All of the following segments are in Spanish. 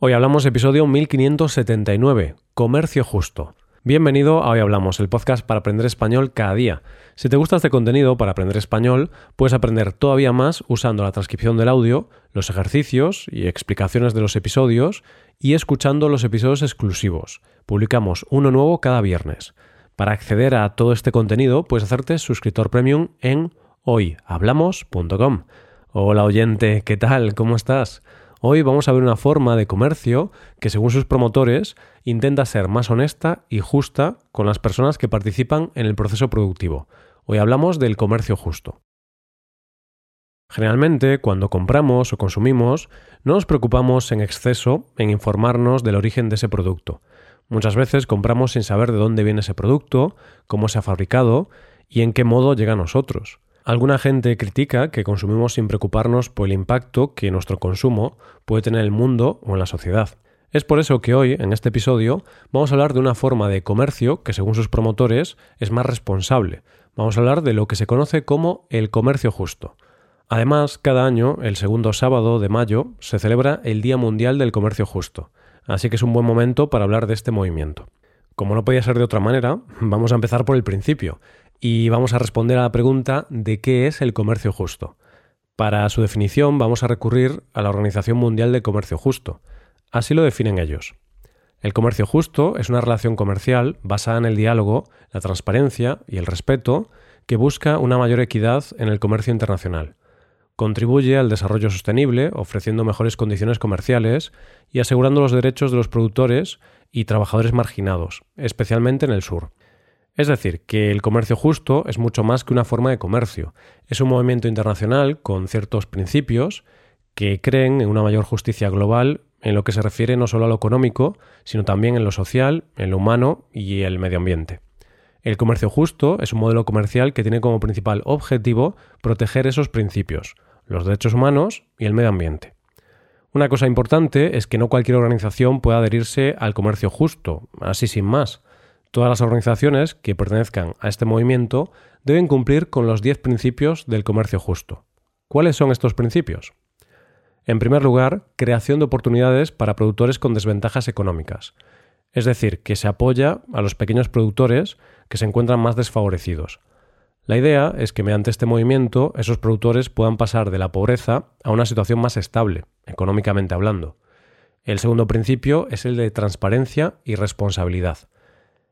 Hoy hablamos episodio 1579, Comercio Justo. Bienvenido a Hoy Hablamos, el podcast para aprender español cada día. Si te gusta este contenido para aprender español, puedes aprender todavía más usando la transcripción del audio, los ejercicios y explicaciones de los episodios y escuchando los episodios exclusivos. Publicamos uno nuevo cada viernes. Para acceder a todo este contenido, puedes hacerte suscriptor premium en hoyhablamos.com. Hola oyente, ¿qué tal? ¿Cómo estás? Hoy vamos a ver una forma de comercio que, según sus promotores, intenta ser más honesta y justa con las personas que participan en el proceso productivo. Hoy hablamos del comercio justo. Generalmente, cuando compramos o consumimos, no nos preocupamos en exceso en informarnos del origen de ese producto. Muchas veces compramos sin saber de dónde viene ese producto, cómo se ha fabricado y en qué modo llega a nosotros. Alguna gente critica que consumimos sin preocuparnos por el impacto que nuestro consumo puede tener en el mundo o en la sociedad. Es por eso que hoy, en este episodio, vamos a hablar de una forma de comercio que, según sus promotores, es más responsable. Vamos a hablar de lo que se conoce como el comercio justo. Además, cada año, el segundo sábado de mayo, se celebra el Día Mundial del Comercio Justo, así que es un buen momento para hablar de este movimiento. Como no podía ser de otra manera, vamos a empezar por el principio, y vamos a responder a la pregunta de qué es el comercio justo. Para su definición vamos a recurrir a la Organización Mundial de Comercio Justo. Así lo definen ellos. El comercio justo es una relación comercial basada en el diálogo, la transparencia y el respeto que busca una mayor equidad en el comercio internacional. Contribuye al desarrollo sostenible, ofreciendo mejores condiciones comerciales y asegurando los derechos de los productores y trabajadores marginados, especialmente en el sur. Es decir, que el comercio justo es mucho más que una forma de comercio. Es un movimiento internacional con ciertos principios que creen en una mayor justicia global en lo que se refiere no solo a lo económico, sino también en lo social, en lo humano y el medio ambiente. El comercio justo es un modelo comercial que tiene como principal objetivo proteger esos principios, los derechos humanos y el medio ambiente. Una cosa importante es que no cualquier organización puede adherirse al comercio justo, así sin más. Todas las organizaciones que pertenezcan a este movimiento deben cumplir con los 10 principios del comercio justo. ¿Cuáles son estos principios? En primer lugar, creación de oportunidades para productores con desventajas económicas, es decir, que se apoya a los pequeños productores que se encuentran más desfavorecidos. La idea es que mediante este movimiento esos productores puedan pasar de la pobreza a una situación más estable, económicamente hablando. El segundo principio es el de transparencia y responsabilidad.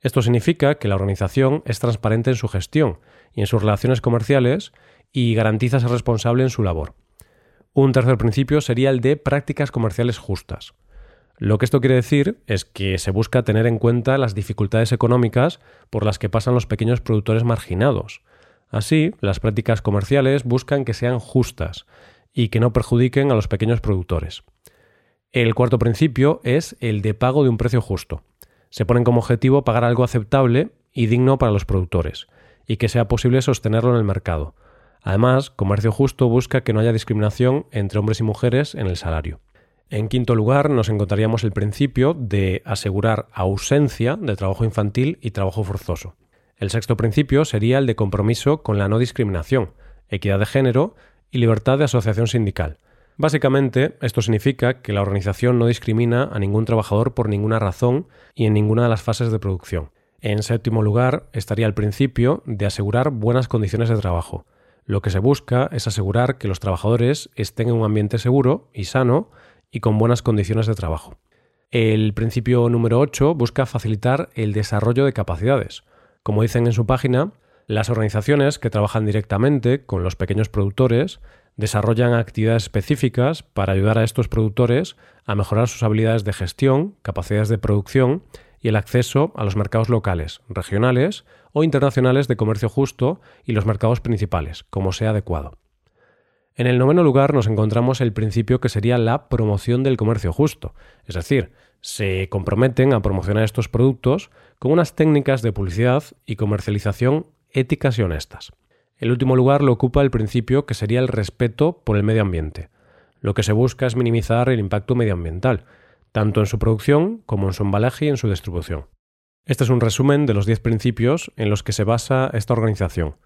Esto significa que la organización es transparente en su gestión y en sus relaciones comerciales y garantiza ser responsable en su labor. Un tercer principio sería el de prácticas comerciales justas. Lo que esto quiere decir es que se busca tener en cuenta las dificultades económicas por las que pasan los pequeños productores marginados. Así, las prácticas comerciales buscan que sean justas y que no perjudiquen a los pequeños productores. El cuarto principio es el de pago de un precio justo se ponen como objetivo pagar algo aceptable y digno para los productores, y que sea posible sostenerlo en el mercado. Además, Comercio Justo busca que no haya discriminación entre hombres y mujeres en el salario. En quinto lugar, nos encontraríamos el principio de asegurar ausencia de trabajo infantil y trabajo forzoso. El sexto principio sería el de compromiso con la no discriminación, equidad de género y libertad de asociación sindical. Básicamente, esto significa que la organización no discrimina a ningún trabajador por ninguna razón y en ninguna de las fases de producción. En séptimo lugar, estaría el principio de asegurar buenas condiciones de trabajo. Lo que se busca es asegurar que los trabajadores estén en un ambiente seguro y sano y con buenas condiciones de trabajo. El principio número 8 busca facilitar el desarrollo de capacidades. Como dicen en su página, las organizaciones que trabajan directamente con los pequeños productores desarrollan actividades específicas para ayudar a estos productores a mejorar sus habilidades de gestión, capacidades de producción y el acceso a los mercados locales, regionales o internacionales de comercio justo y los mercados principales, como sea adecuado. En el noveno lugar nos encontramos el principio que sería la promoción del comercio justo, es decir, se comprometen a promocionar estos productos con unas técnicas de publicidad y comercialización éticas y honestas. El último lugar lo ocupa el principio que sería el respeto por el medio ambiente. Lo que se busca es minimizar el impacto medioambiental, tanto en su producción como en su embalaje y en su distribución. Este es un resumen de los 10 principios en los que se basa esta organización.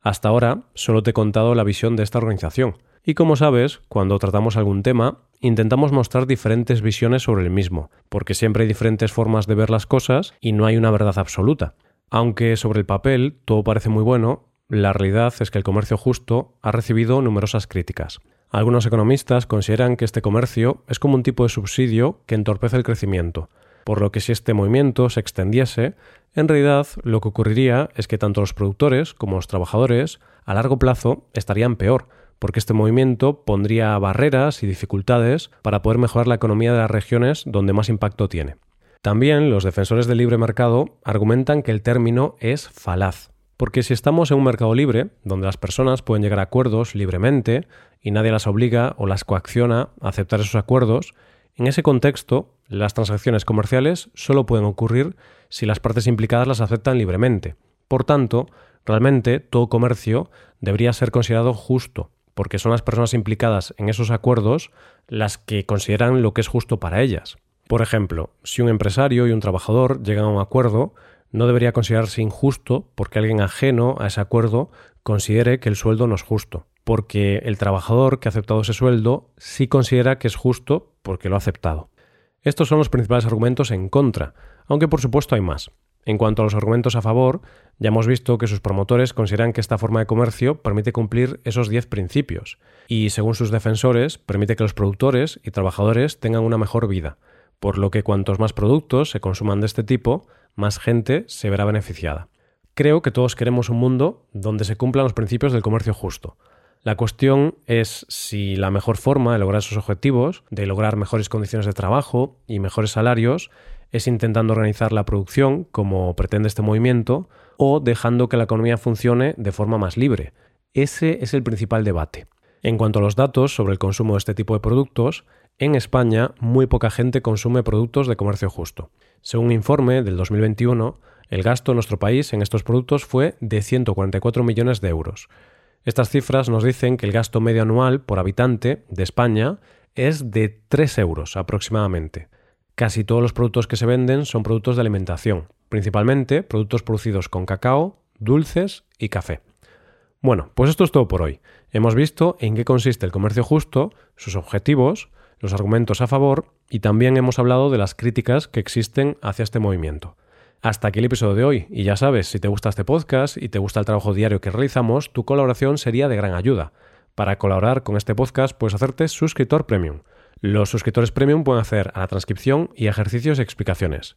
Hasta ahora solo te he contado la visión de esta organización. Y como sabes, cuando tratamos algún tema, intentamos mostrar diferentes visiones sobre el mismo, porque siempre hay diferentes formas de ver las cosas y no hay una verdad absoluta. Aunque sobre el papel todo parece muy bueno, la realidad es que el comercio justo ha recibido numerosas críticas. Algunos economistas consideran que este comercio es como un tipo de subsidio que entorpece el crecimiento, por lo que si este movimiento se extendiese, en realidad lo que ocurriría es que tanto los productores como los trabajadores a largo plazo estarían peor, porque este movimiento pondría barreras y dificultades para poder mejorar la economía de las regiones donde más impacto tiene. También los defensores del libre mercado argumentan que el término es falaz, porque si estamos en un mercado libre, donde las personas pueden llegar a acuerdos libremente y nadie las obliga o las coacciona a aceptar esos acuerdos, en ese contexto, las transacciones comerciales solo pueden ocurrir si las partes implicadas las aceptan libremente. Por tanto, realmente todo comercio debería ser considerado justo, porque son las personas implicadas en esos acuerdos las que consideran lo que es justo para ellas. Por ejemplo, si un empresario y un trabajador llegan a un acuerdo, no debería considerarse injusto porque alguien ajeno a ese acuerdo considere que el sueldo no es justo, porque el trabajador que ha aceptado ese sueldo sí considera que es justo porque lo ha aceptado. Estos son los principales argumentos en contra, aunque por supuesto hay más. En cuanto a los argumentos a favor, ya hemos visto que sus promotores consideran que esta forma de comercio permite cumplir esos 10 principios, y según sus defensores, permite que los productores y trabajadores tengan una mejor vida, por lo que cuantos más productos se consuman de este tipo, más gente se verá beneficiada. Creo que todos queremos un mundo donde se cumplan los principios del comercio justo. La cuestión es si la mejor forma de lograr esos objetivos, de lograr mejores condiciones de trabajo y mejores salarios, es intentando organizar la producción como pretende este movimiento o dejando que la economía funcione de forma más libre. Ese es el principal debate. En cuanto a los datos sobre el consumo de este tipo de productos, en España muy poca gente consume productos de comercio justo. Según un informe del 2021, el gasto en nuestro país en estos productos fue de 144 millones de euros. Estas cifras nos dicen que el gasto medio anual por habitante de España es de 3 euros aproximadamente. Casi todos los productos que se venden son productos de alimentación, principalmente productos producidos con cacao, dulces y café. Bueno, pues esto es todo por hoy. Hemos visto en qué consiste el comercio justo, sus objetivos, los argumentos a favor y también hemos hablado de las críticas que existen hacia este movimiento. Hasta aquí el episodio de hoy, y ya sabes, si te gusta este podcast y te gusta el trabajo diario que realizamos, tu colaboración sería de gran ayuda. Para colaborar con este podcast puedes hacerte suscriptor premium. Los suscriptores premium pueden hacer a la transcripción y ejercicios y explicaciones.